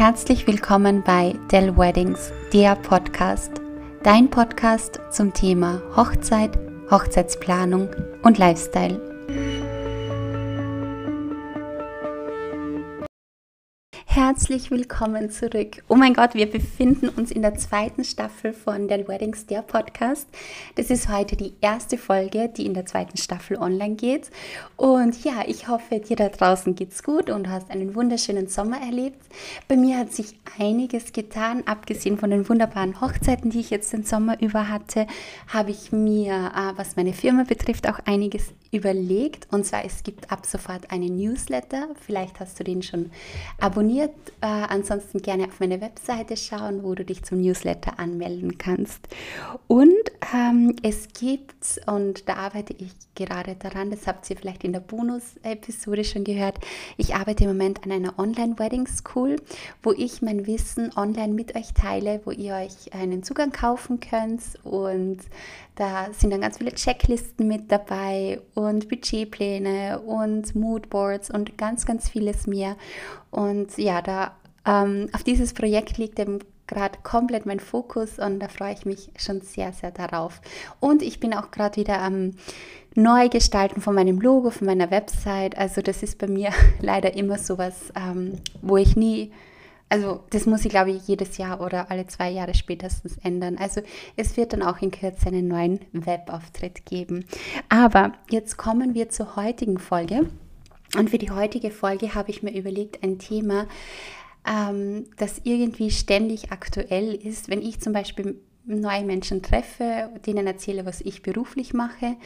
Herzlich willkommen bei Dell Weddings, der Podcast. Dein Podcast zum Thema Hochzeit, Hochzeitsplanung und Lifestyle. Herzlich willkommen zurück. Oh mein Gott, wir befinden uns in der zweiten Staffel von der Weddings, der Podcast. Das ist heute die erste Folge, die in der zweiten Staffel online geht. Und ja, ich hoffe, dir da draußen geht's gut und hast einen wunderschönen Sommer erlebt. Bei mir hat sich einiges getan, abgesehen von den wunderbaren Hochzeiten, die ich jetzt den Sommer über hatte, habe ich mir, äh, was meine Firma betrifft, auch einiges überlegt. Und zwar, es gibt ab sofort einen Newsletter. Vielleicht hast du den schon abonniert. Äh, ansonsten gerne auf meine Webseite schauen, wo du dich zum Newsletter anmelden kannst. Und ähm, es gibt, und da arbeite ich gerade daran, das habt ihr vielleicht in der Bonus-Episode schon gehört, ich arbeite im Moment an einer Online-Wedding School, wo ich mein Wissen online mit euch teile, wo ihr euch einen Zugang kaufen könnt und da sind dann ganz viele Checklisten mit dabei Budgetpläne und Moodboards und ganz, ganz vieles mehr. Und ja, da ähm, auf dieses Projekt liegt eben gerade komplett mein Fokus und da freue ich mich schon sehr, sehr darauf. Und ich bin auch gerade wieder am Neugestalten von meinem Logo, von meiner Website. Also das ist bei mir leider immer sowas, ähm, wo ich nie also das muss ich, glaube ich, jedes Jahr oder alle zwei Jahre spätestens ändern. Also es wird dann auch in Kürze einen neuen Webauftritt geben. Aber jetzt kommen wir zur heutigen Folge. Und für die heutige Folge habe ich mir überlegt, ein Thema, ähm, das irgendwie ständig aktuell ist. Wenn ich zum Beispiel neue Menschen treffe, denen erzähle, was ich beruflich mache,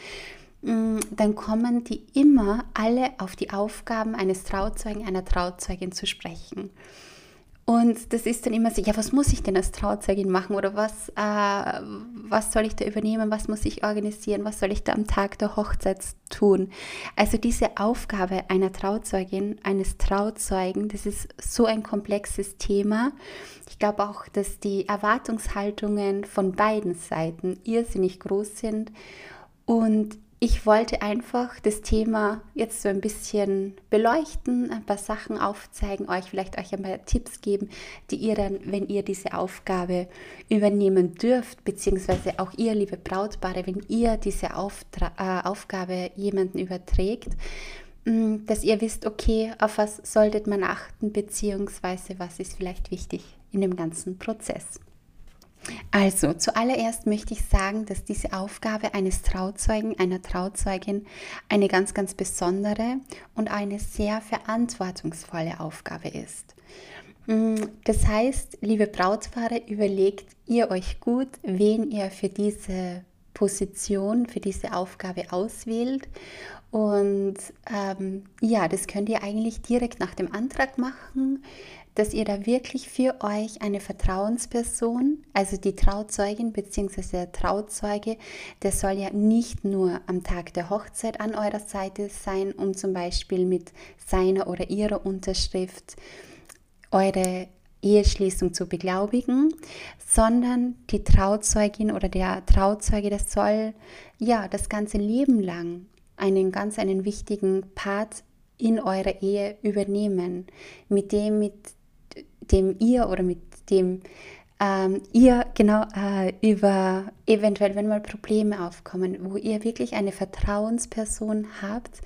mm, dann kommen die immer alle auf die Aufgaben eines Trauzeugen, einer Trauzeugin zu sprechen. Und das ist dann immer so, ja, was muss ich denn als Trauzeugin machen oder was, äh, was soll ich da übernehmen, was muss ich organisieren, was soll ich da am Tag der Hochzeit tun? Also diese Aufgabe einer Trauzeugin, eines Trauzeugen, das ist so ein komplexes Thema. Ich glaube auch, dass die Erwartungshaltungen von beiden Seiten irrsinnig groß sind und ich wollte einfach das Thema jetzt so ein bisschen beleuchten, ein paar Sachen aufzeigen, euch vielleicht euch ein paar Tipps geben, die ihr dann, wenn ihr diese Aufgabe übernehmen dürft, beziehungsweise auch ihr, liebe Brautpaare, wenn ihr diese Auftra äh, Aufgabe jemanden überträgt, mh, dass ihr wisst, okay, auf was solltet man achten, beziehungsweise was ist vielleicht wichtig in dem ganzen Prozess. Also, zuallererst möchte ich sagen, dass diese Aufgabe eines Trauzeugen, einer Trauzeugin eine ganz, ganz besondere und eine sehr verantwortungsvolle Aufgabe ist. Mm, das heißt, liebe Brautpaare, überlegt ihr euch gut, wen ihr für diese Position, für diese Aufgabe auswählt. Und ähm, ja, das könnt ihr eigentlich direkt nach dem Antrag machen dass ihr da wirklich für euch eine Vertrauensperson, also die Trauzeugin bzw. der Trauzeuge, der soll ja nicht nur am Tag der Hochzeit an eurer Seite sein, um zum Beispiel mit seiner oder ihrer Unterschrift eure Eheschließung zu beglaubigen, sondern die Trauzeugin oder der Trauzeuge, das soll ja das ganze Leben lang einen ganz einen wichtigen Part in eurer Ehe übernehmen, mit dem mit dem ihr oder mit dem ähm, ihr genau äh, über eventuell, wenn mal Probleme aufkommen, wo ihr wirklich eine Vertrauensperson habt,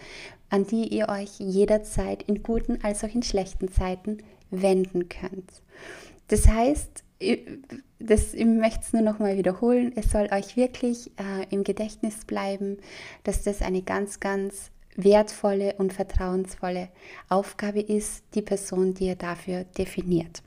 an die ihr euch jederzeit in guten als auch in schlechten Zeiten wenden könnt. Das heißt, das, ich möchte es nur noch mal wiederholen, es soll euch wirklich äh, im Gedächtnis bleiben, dass das eine ganz, ganz wertvolle und vertrauensvolle Aufgabe ist, die Person, die ihr dafür definiert.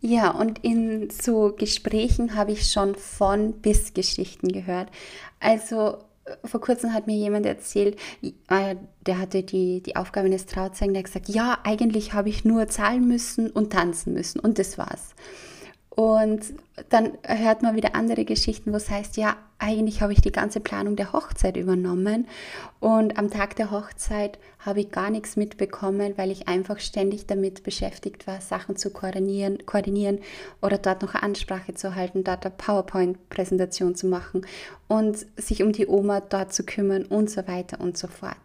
Ja, und in so Gesprächen habe ich schon von bis Geschichten gehört. Also vor kurzem hat mir jemand erzählt, äh, der hatte die, die Aufgabe eines Trauzeugen, der hat gesagt, ja, eigentlich habe ich nur zahlen müssen und tanzen müssen und das war's. Und dann hört man wieder andere Geschichten, wo es heißt, ja, eigentlich habe ich die ganze Planung der Hochzeit übernommen und am Tag der Hochzeit habe ich gar nichts mitbekommen, weil ich einfach ständig damit beschäftigt war, Sachen zu koordinieren, koordinieren oder dort noch eine Ansprache zu halten, dort eine PowerPoint-Präsentation zu machen und sich um die Oma dort zu kümmern und so weiter und so fort.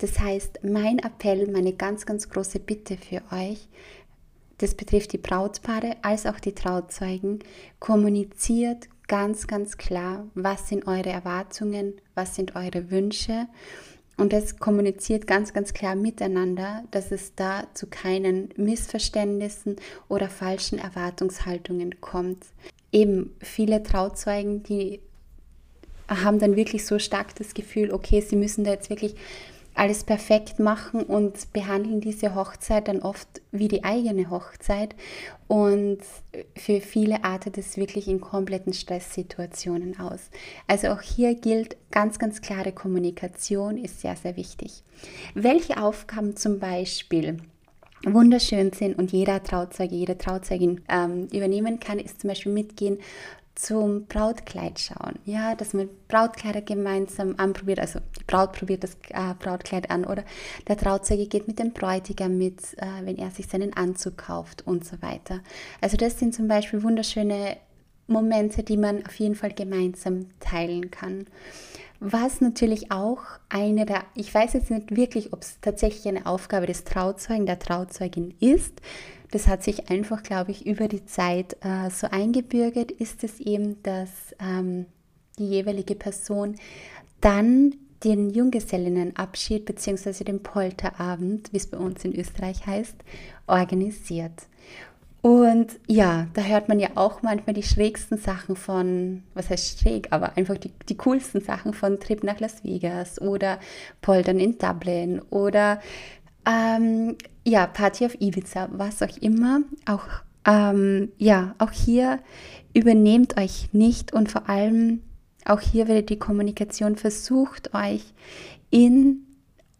Das heißt, mein Appell, meine ganz, ganz große Bitte für euch, das betrifft die Brautpaare als auch die Trauzeugen, kommuniziert ganz, ganz klar, was sind eure Erwartungen, was sind eure Wünsche und das kommuniziert ganz, ganz klar miteinander, dass es da zu keinen Missverständnissen oder falschen Erwartungshaltungen kommt. Eben viele Trauzeugen, die haben dann wirklich so stark das Gefühl, okay, sie müssen da jetzt wirklich alles perfekt machen und behandeln diese Hochzeit dann oft wie die eigene Hochzeit. Und für viele artet es wirklich in kompletten Stresssituationen aus. Also auch hier gilt ganz, ganz klare Kommunikation ist sehr, sehr wichtig. Welche Aufgaben zum Beispiel wunderschön sind und jeder Trauzeuge, jede Trauzeugin ähm, übernehmen kann, ist zum Beispiel mitgehen zum Brautkleid schauen. Ja, dass man Brautkleider gemeinsam anprobiert. Also die Braut probiert das äh, Brautkleid an oder der Trauzeuge geht mit dem Bräutigam mit, äh, wenn er sich seinen Anzug kauft und so weiter. Also das sind zum Beispiel wunderschöne Momente, die man auf jeden Fall gemeinsam teilen kann. Was natürlich auch eine der, ich weiß jetzt nicht wirklich, ob es tatsächlich eine Aufgabe des Trauzeugen, der Trauzeugin ist, das hat sich einfach, glaube ich, über die Zeit äh, so eingebürgert, ist es eben, dass ähm, die jeweilige Person dann den Junggesellinnenabschied bzw. den Polterabend, wie es bei uns in Österreich heißt, organisiert. Und ja, da hört man ja auch manchmal die schrägsten Sachen von, was heißt schräg, aber einfach die, die coolsten Sachen von Trip nach Las Vegas oder Poltern in Dublin oder ähm, ja, Party auf Ibiza, was auch immer. Auch, ähm, ja, auch hier übernehmt euch nicht und vor allem auch hier wird die Kommunikation versucht, euch in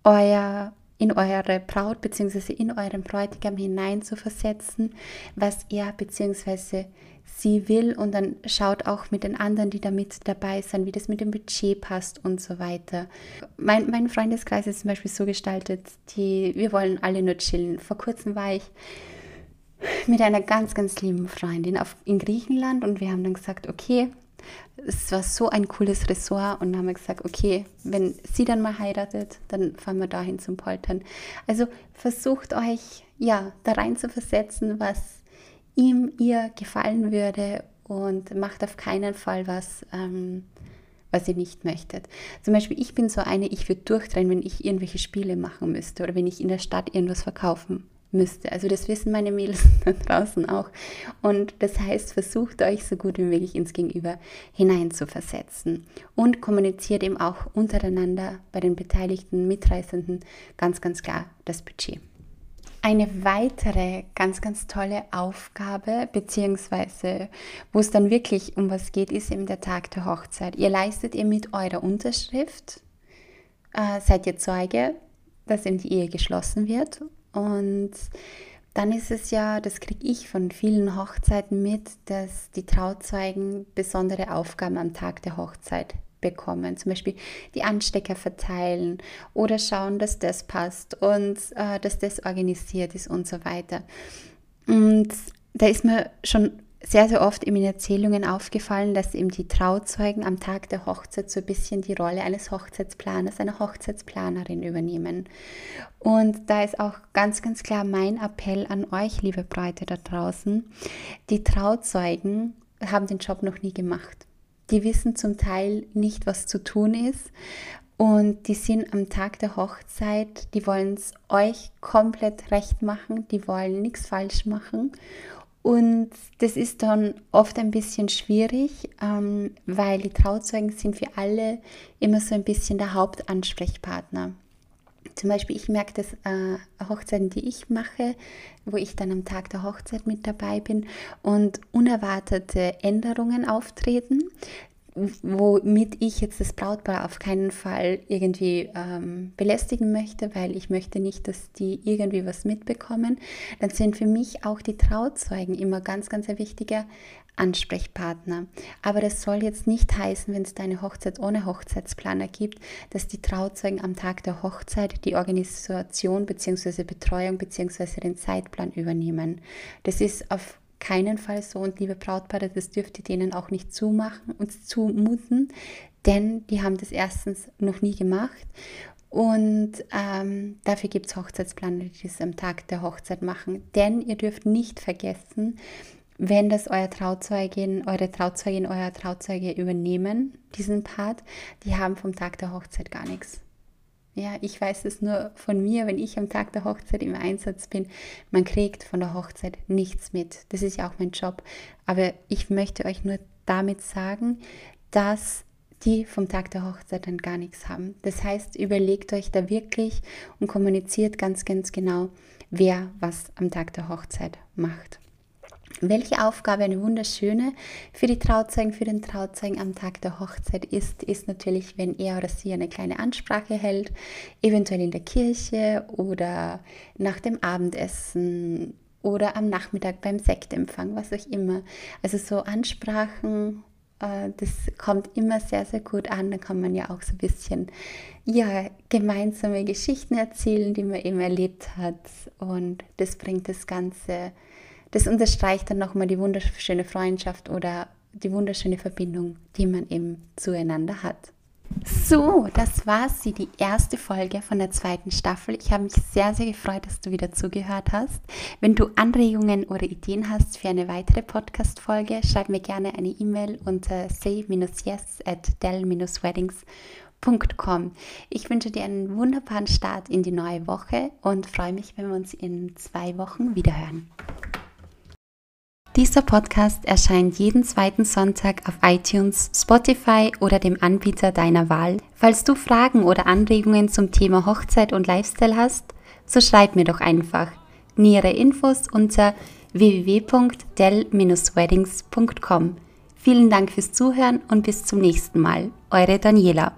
euer in eure Braut bzw. in euren Bräutigam hineinzuversetzen, was er bzw sie will und dann schaut auch mit den anderen, die da mit dabei sind, wie das mit dem Budget passt und so weiter. Mein, mein Freundeskreis ist zum Beispiel so gestaltet, die, wir wollen alle nur chillen. Vor kurzem war ich mit einer ganz, ganz lieben Freundin auf, in Griechenland und wir haben dann gesagt, okay, es war so ein cooles Ressort und haben wir gesagt, okay, wenn sie dann mal heiratet, dann fahren wir dahin zum Poltern. Also versucht euch ja da rein zu versetzen, was ihm, ihr gefallen würde und macht auf keinen Fall was, ähm, was ihr nicht möchtet. Zum Beispiel, ich bin so eine, ich würde durchdrehen, wenn ich irgendwelche Spiele machen müsste oder wenn ich in der Stadt irgendwas verkaufen müsste. Also das wissen meine Mädels da draußen auch. Und das heißt, versucht euch so gut wie möglich ins Gegenüber hineinzuversetzen und kommuniziert eben auch untereinander bei den beteiligten Mitreisenden ganz, ganz klar das Budget. Eine weitere ganz, ganz tolle Aufgabe, beziehungsweise wo es dann wirklich um was geht, ist eben der Tag der Hochzeit. Ihr leistet ihr mit eurer Unterschrift, äh, seid ihr Zeuge, dass eben die Ehe geschlossen wird. Und dann ist es ja, das kriege ich von vielen Hochzeiten mit, dass die Trauzeugen besondere Aufgaben am Tag der Hochzeit bekommen. Zum Beispiel die Anstecker verteilen oder schauen, dass das passt und äh, dass das organisiert ist und so weiter. Und da ist mir schon sehr, sehr oft in den Erzählungen aufgefallen, dass eben die Trauzeugen am Tag der Hochzeit so ein bisschen die Rolle eines Hochzeitsplaners, einer Hochzeitsplanerin übernehmen. Und da ist auch ganz, ganz klar mein Appell an euch, liebe Bräute da draußen. Die Trauzeugen haben den Job noch nie gemacht die wissen zum Teil nicht, was zu tun ist. Und die sind am Tag der Hochzeit, die wollen es euch komplett recht machen, die wollen nichts falsch machen. Und das ist dann oft ein bisschen schwierig, ähm, weil die Trauzeugen sind für alle immer so ein bisschen der Hauptansprechpartner. Zum Beispiel, ich merke das äh, Hochzeiten, die ich mache, wo ich dann am Tag der Hochzeit mit dabei bin und unerwartete Änderungen auftreten, womit ich jetzt das Brautpaar auf keinen Fall irgendwie ähm, belästigen möchte, weil ich möchte nicht, dass die irgendwie was mitbekommen, dann sind für mich auch die Trauzeugen immer ganz, ganz ein wichtiger Ansprechpartner. Aber das soll jetzt nicht heißen, wenn es deine Hochzeit ohne Hochzeitsplaner gibt, dass die Trauzeugen am Tag der Hochzeit die Organisation bzw. Betreuung bzw. den Zeitplan übernehmen. Das ist auf keinen Fall so und liebe Brautpaare, das dürft ihr denen auch nicht zumachen und zumuten, denn die haben das erstens noch nie gemacht Und ähm, dafür gibt es Hochzeitsplaner, die das am Tag der Hochzeit machen. Denn ihr dürft nicht vergessen, wenn das euer Trauzeugin, eure Trauzeugin, euer Trauzeuge übernehmen, diesen Part, die haben vom Tag der Hochzeit gar nichts. Ja, ich weiß es nur von mir, wenn ich am Tag der Hochzeit im Einsatz bin, man kriegt von der Hochzeit nichts mit. Das ist ja auch mein Job. Aber ich möchte euch nur damit sagen, dass die vom Tag der Hochzeit dann gar nichts haben. Das heißt, überlegt euch da wirklich und kommuniziert ganz, ganz genau, wer was am Tag der Hochzeit macht. Welche Aufgabe eine wunderschöne für die Trauzeugen, für den Trauzeugen am Tag der Hochzeit ist, ist natürlich, wenn er oder sie eine kleine Ansprache hält, eventuell in der Kirche oder nach dem Abendessen oder am Nachmittag beim Sektempfang, was auch immer. Also so Ansprachen äh, das kommt immer sehr, sehr gut an. Da kann man ja auch so ein bisschen ja, gemeinsame Geschichten erzählen, die man eben erlebt hat. Und das bringt das Ganze, das unterstreicht dann nochmal die wunderschöne Freundschaft oder die wunderschöne Verbindung, die man eben zueinander hat. So, das war sie, die erste Folge von der zweiten Staffel. Ich habe mich sehr, sehr gefreut, dass du wieder zugehört hast. Wenn du Anregungen oder Ideen hast für eine weitere Podcast-Folge, schreib mir gerne eine E-Mail unter say-yes at del-weddings.com. Ich wünsche dir einen wunderbaren Start in die neue Woche und freue mich, wenn wir uns in zwei Wochen wiederhören. Dieser Podcast erscheint jeden zweiten Sonntag auf iTunes, Spotify oder dem Anbieter deiner Wahl. Falls du Fragen oder Anregungen zum Thema Hochzeit und Lifestyle hast, so schreib mir doch einfach. Nähere Infos unter www.del-weddings.com. Vielen Dank fürs Zuhören und bis zum nächsten Mal. Eure Daniela.